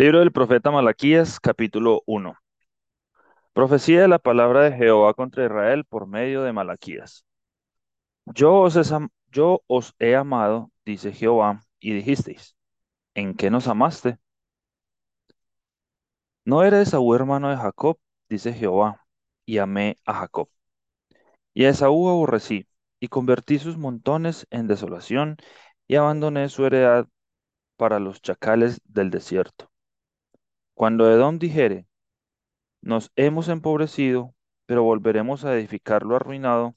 Libro del profeta Malaquías, capítulo uno. Profecía de la palabra de Jehová contra Israel por medio de Malaquías. Yo os, he, amado, dice Jehová, y dijisteis, ¿en qué nos amaste? ¿No eres Esaú hermano de Jacob? dice Jehová, y amé a Jacob. Y a Esaú aborrecí, y convertí sus montones en desolación, y abandoné su heredad para los chacales del desierto. Cuando Edom dijere, nos hemos empobrecido, pero volveremos a edificar lo arruinado,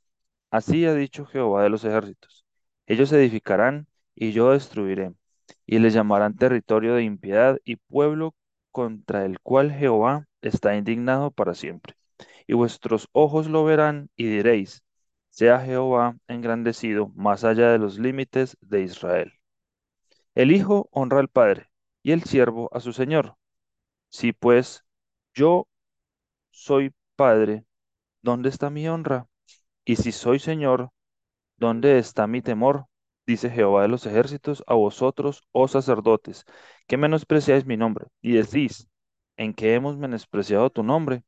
así ha dicho Jehová de los ejércitos. Ellos edificarán y yo destruiré, y les llamarán territorio de impiedad y pueblo contra el cual Jehová está indignado para siempre. Y vuestros ojos lo verán y diréis, sea Jehová engrandecido más allá de los límites de Israel. El Hijo honra al Padre y el siervo a su Señor. Si pues yo soy Padre, ¿dónde está mi honra? Y si soy Señor, ¿dónde está mi temor? Dice Jehová de los ejércitos a vosotros, oh sacerdotes, que menospreciáis mi nombre, y decís, ¿en qué hemos menospreciado tu nombre?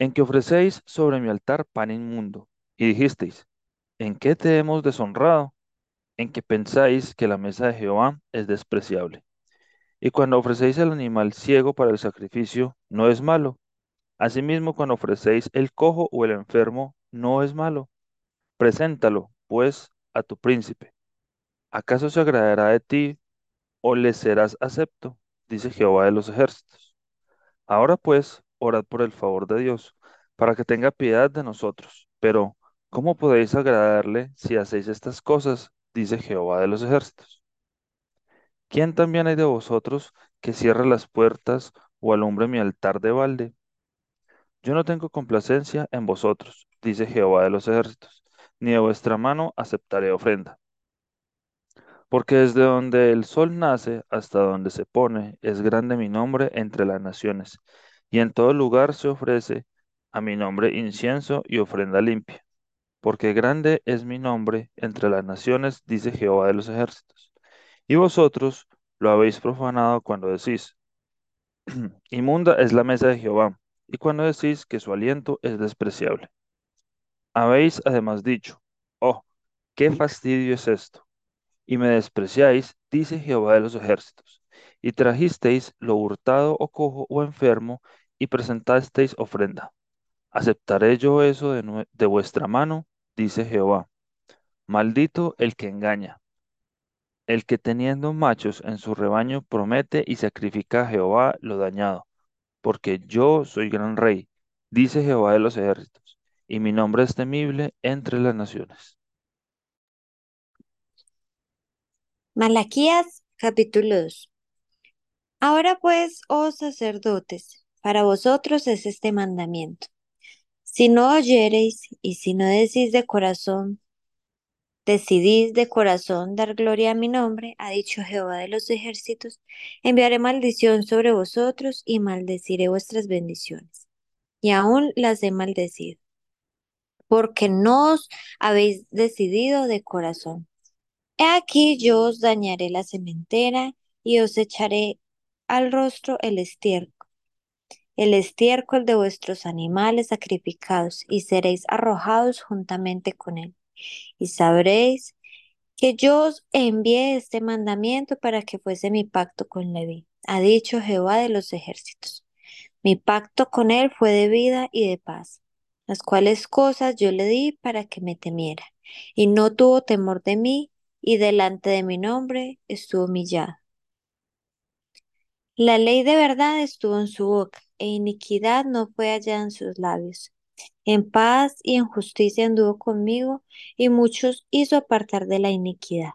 En que ofrecéis sobre mi altar pan inmundo, y dijisteis, ¿en qué te hemos deshonrado? En que pensáis que la mesa de Jehová es despreciable. Y cuando ofrecéis el animal ciego para el sacrificio, no es malo, Asimismo, cuando ofrecéis el cojo o el enfermo, no es malo. Preséntalo, pues, a tu príncipe. ¿Acaso se agradará de ti o le serás acepto? Dice Jehová de los ejércitos. Ahora pues, orad por el favor de Dios, para que tenga piedad de nosotros. Pero, ¿cómo podéis agradarle si hacéis estas cosas? Dice Jehová de los ejércitos. ¿Quién también hay de vosotros que cierre las puertas o alumbre mi altar de balde? Yo no tengo complacencia en vosotros, dice Jehová de los ejércitos, ni de vuestra mano aceptaré ofrenda. Porque desde donde el sol nace hasta donde se pone, es grande mi nombre entre las naciones, y en todo lugar se ofrece a mi nombre incienso y ofrenda limpia. Porque grande es mi nombre entre las naciones, dice Jehová de los ejércitos. Y vosotros lo habéis profanado cuando decís, inmunda es la mesa de Jehová y cuando decís que su aliento es despreciable. Habéis además dicho, oh, qué fastidio es esto, y me despreciáis, dice Jehová de los ejércitos, y trajisteis lo hurtado o cojo o enfermo, y presentasteis ofrenda. ¿Aceptaré yo eso de, de vuestra mano? dice Jehová. Maldito el que engaña, el que teniendo machos en su rebaño promete y sacrifica a Jehová lo dañado porque yo soy gran rey, dice Jehová de los ejércitos, y mi nombre es temible entre las naciones. Malaquías capítulo 2 Ahora pues, oh sacerdotes, para vosotros es este mandamiento. Si no oyereis y si no decís de corazón, decidís de corazón dar gloria a mi nombre, ha dicho Jehová de los ejércitos, enviaré maldición sobre vosotros y maldeciré vuestras bendiciones. Y aún las he maldecido, porque no os habéis decidido de corazón. He aquí yo os dañaré la cementera y os echaré al rostro el estiércol, el estiércol de vuestros animales sacrificados, y seréis arrojados juntamente con él y sabréis que yo os envié este mandamiento para que fuese mi pacto con Leví, ha dicho Jehová de los ejércitos. Mi pacto con él fue de vida y de paz, las cuales cosas yo le di para que me temiera, y no tuvo temor de mí, y delante de mi nombre estuvo humillado. La ley de verdad estuvo en su boca, e iniquidad no fue hallada en sus labios. En paz y en justicia anduvo conmigo, y muchos hizo apartar de la iniquidad.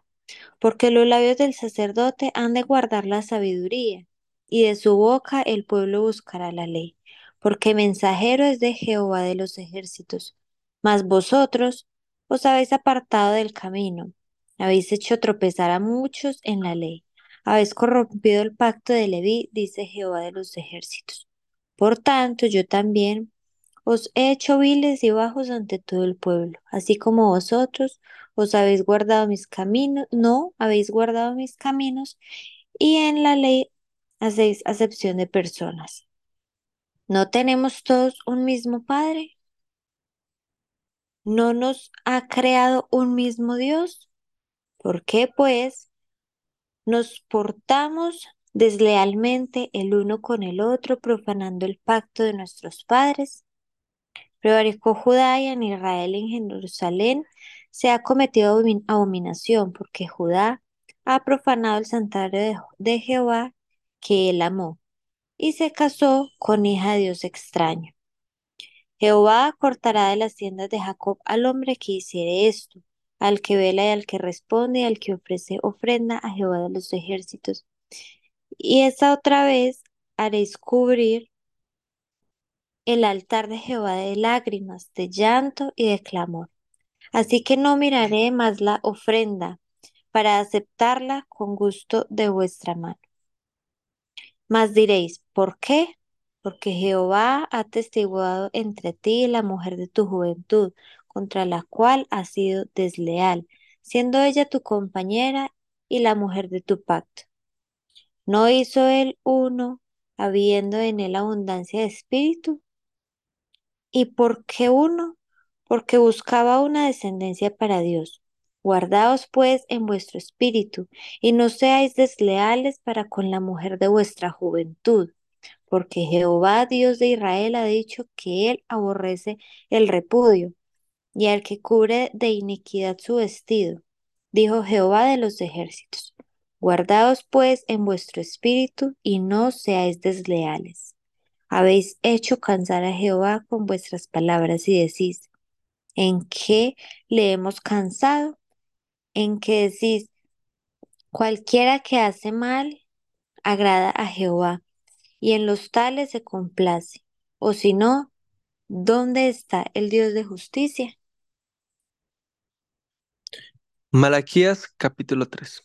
Porque los labios del sacerdote han de guardar la sabiduría, y de su boca el pueblo buscará la ley. Porque mensajero es de Jehová de los ejércitos. Mas vosotros os habéis apartado del camino, habéis hecho tropezar a muchos en la ley, habéis corrompido el pacto de Leví, dice Jehová de los ejércitos. Por tanto, yo también os he hecho viles y bajos ante todo el pueblo, así como vosotros os habéis guardado mis caminos, no habéis guardado mis caminos, y en la ley hacéis acepción de personas. ¿No tenemos todos un mismo Padre? ¿No nos ha creado un mismo Dios? ¿Por qué, pues, nos portamos deslealmente el uno con el otro, profanando el pacto de nuestros padres? Prevaricó Judá y en Israel en Jerusalén se ha cometido abomin- abominación, porque Judá ha profanado el santuario de, de Jehová que él amó, y se casó con hija de Dios extraño. Jehová cortará de las tiendas de Jacob al hombre que hiciere esto, al que vela y al que responde y al que ofrece ofrenda a Jehová de los ejércitos. Y esta otra vez haréis cubrir el altar de Jehová de lágrimas, de llanto y de clamor. Así que no miraré más la ofrenda para aceptarla con gusto de vuestra mano. Mas diréis, ¿por qué? Porque Jehová ha testiguado entre ti y la mujer de tu juventud, contra la cual has sido desleal, siendo ella tu compañera y la mujer de tu pacto. ¿No hizo él uno, habiendo en él abundancia de espíritu? ¿Y por qué uno? Porque buscaba una descendencia para Dios. Guardaos pues en vuestro espíritu, y no seáis desleales para con la mujer de vuestra juventud, porque Jehová Dios de Israel ha dicho que él aborrece el repudio, y al que cubre de iniquidad su vestido, dijo Jehová de los ejércitos. Guardaos pues en vuestro espíritu, y no seáis desleales. Habéis hecho cansar a Jehová con vuestras palabras y decís, ¿en qué le hemos cansado? En que decís, cualquiera que hace mal agrada a Jehová, y en los tales se complace. O si no, ¿dónde está el Dios de justicia? Malaquías capítulo 3.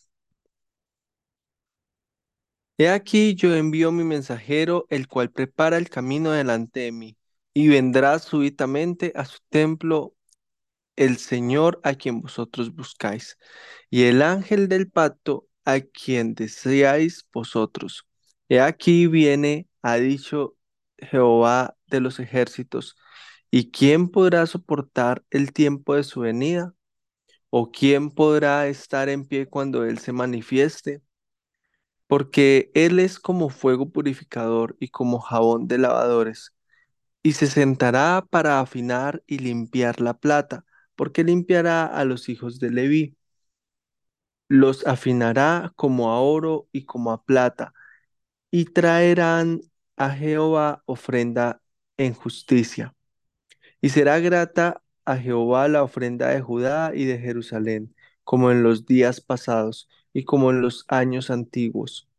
He aquí yo envío mi mensajero, el cual prepara el camino delante de mí, y vendrá súbitamente a su templo el Señor a quien vosotros buscáis, y el ángel del pacto a quien deseáis vosotros. He aquí viene, ha dicho Jehová de los ejércitos, ¿y quién podrá soportar el tiempo de su venida? ¿O quién podrá estar en pie cuando Él se manifieste? Porque Él es como fuego purificador y como jabón de lavadores, y se sentará para afinar y limpiar la plata, porque limpiará a los hijos de Leví. Los afinará como a oro y como a plata, y traerán a Jehová ofrenda en justicia. Y será grata a Jehová la ofrenda de Judá y de Jerusalén, como en los días pasados y como en los años antiguos.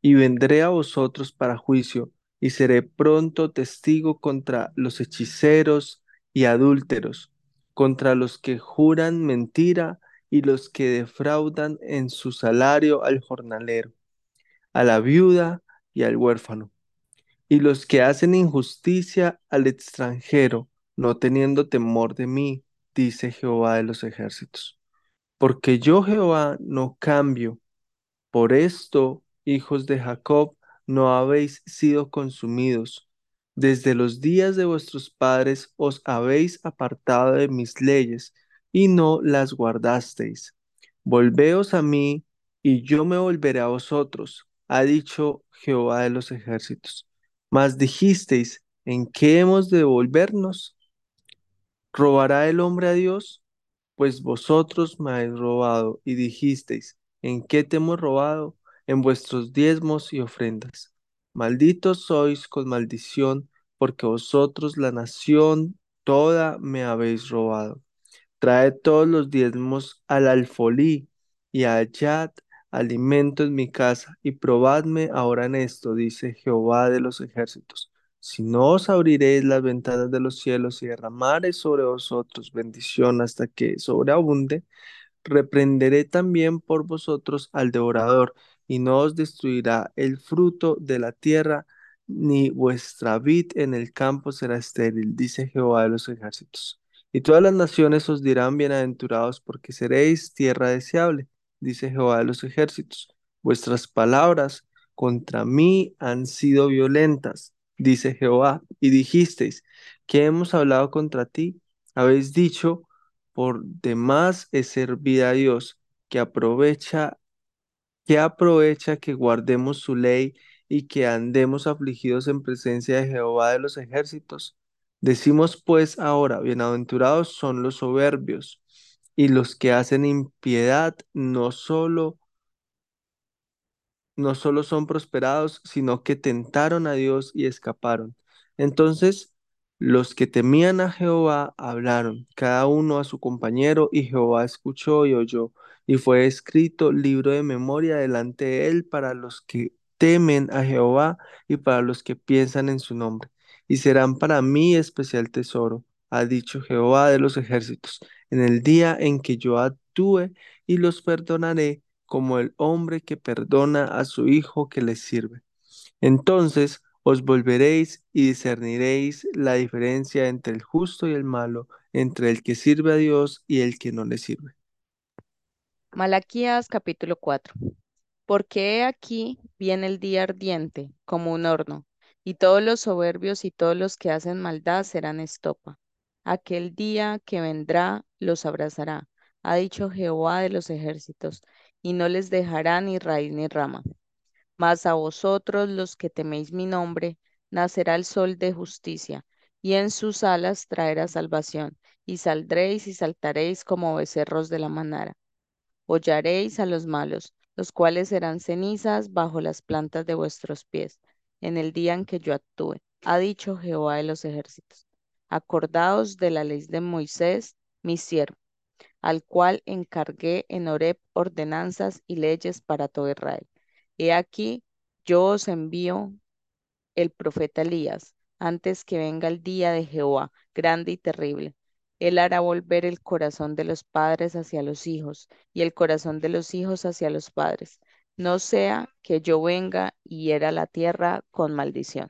Y vendré a vosotros para juicio, y seré pronto testigo contra los hechiceros y adúlteros, contra los que juran mentira y los que defraudan en su salario al jornalero, a la viuda y al huérfano y los que hacen injusticia al extranjero, no teniendo temor de mí, dice Jehová de los ejércitos. Porque yo, Jehová, no cambio. Por esto, hijos de Jacob, no habéis sido consumidos. Desde los días de vuestros padres os habéis apartado de mis leyes y no las guardasteis. Volveos a mí y yo me volveré a vosotros, ha dicho Jehová de los ejércitos. Mas dijisteis, ¿en qué hemos de volvernos? ¿Robará el hombre a Dios? Pues vosotros me habéis robado y dijisteis, ¿en qué te hemos robado? En vuestros diezmos y ofrendas. Malditos sois con maldición, porque vosotros la nación toda me habéis robado. Traed todos los diezmos al alfolí y hallad alimento en mi casa, y probadme ahora en esto, dice Jehová de los ejércitos. Si no os abriréis las ventanas de los cielos y derramaréis sobre vosotros bendición hasta que sobreabunde, reprenderé también por vosotros al devorador, y no os destruirá el fruto de la tierra, ni vuestra vid en el campo será estéril, dice Jehová de los ejércitos. Y todas las naciones os dirán bienaventurados, porque seréis tierra deseable, dice Jehová de los ejércitos. Vuestras palabras contra mí han sido violentas, dice Jehová, y dijisteis, que hemos hablado contra ti? Habéis dicho, por demás es servir a Dios, que aprovecha, que aprovecha que guardemos su ley y que andemos afligidos en presencia de Jehová de los ejércitos. Decimos pues ahora, bienaventurados son los soberbios y los que hacen impiedad, no solo no solo son prosperados, sino que tentaron a Dios y escaparon. Entonces, los que temían a Jehová hablaron, cada uno a su compañero, y Jehová escuchó y oyó, y fue escrito libro de memoria delante de él para los que temen a Jehová y para los que piensan en su nombre. Y serán para mí especial tesoro, ha dicho Jehová de los ejércitos, en el día en que yo actúe y los perdonaré como el hombre que perdona a su hijo que le sirve. Entonces os volveréis y discerniréis la diferencia entre el justo y el malo, entre el que sirve a Dios y el que no le sirve. Malaquías capítulo 4. Porque he aquí viene el día ardiente como un horno, y todos los soberbios y todos los que hacen maldad serán estopa. Aquel día que vendrá los abrazará, ha dicho Jehová de los ejércitos, y no les dejará ni raíz ni rama. Mas a vosotros los que teméis mi nombre, nacerá el sol de justicia, y en sus alas traerá salvación, y saldréis y saltaréis como becerros de la manara. Hollaréis a los malos, los cuales serán cenizas bajo las plantas de vuestros pies, en el día en que yo actúe, ha dicho Jehová de los ejércitos. Acordaos de la ley de Moisés, mi siervo, al cual encargué en Horeb ordenanzas y leyes para todo Israel. He aquí, yo os envío el profeta Elías, antes que venga el día de Jehová, grande y terrible. Él hará volver el corazón de los padres hacia los hijos y el corazón de los hijos hacia los padres. No sea que yo venga y hiera la tierra con maldición.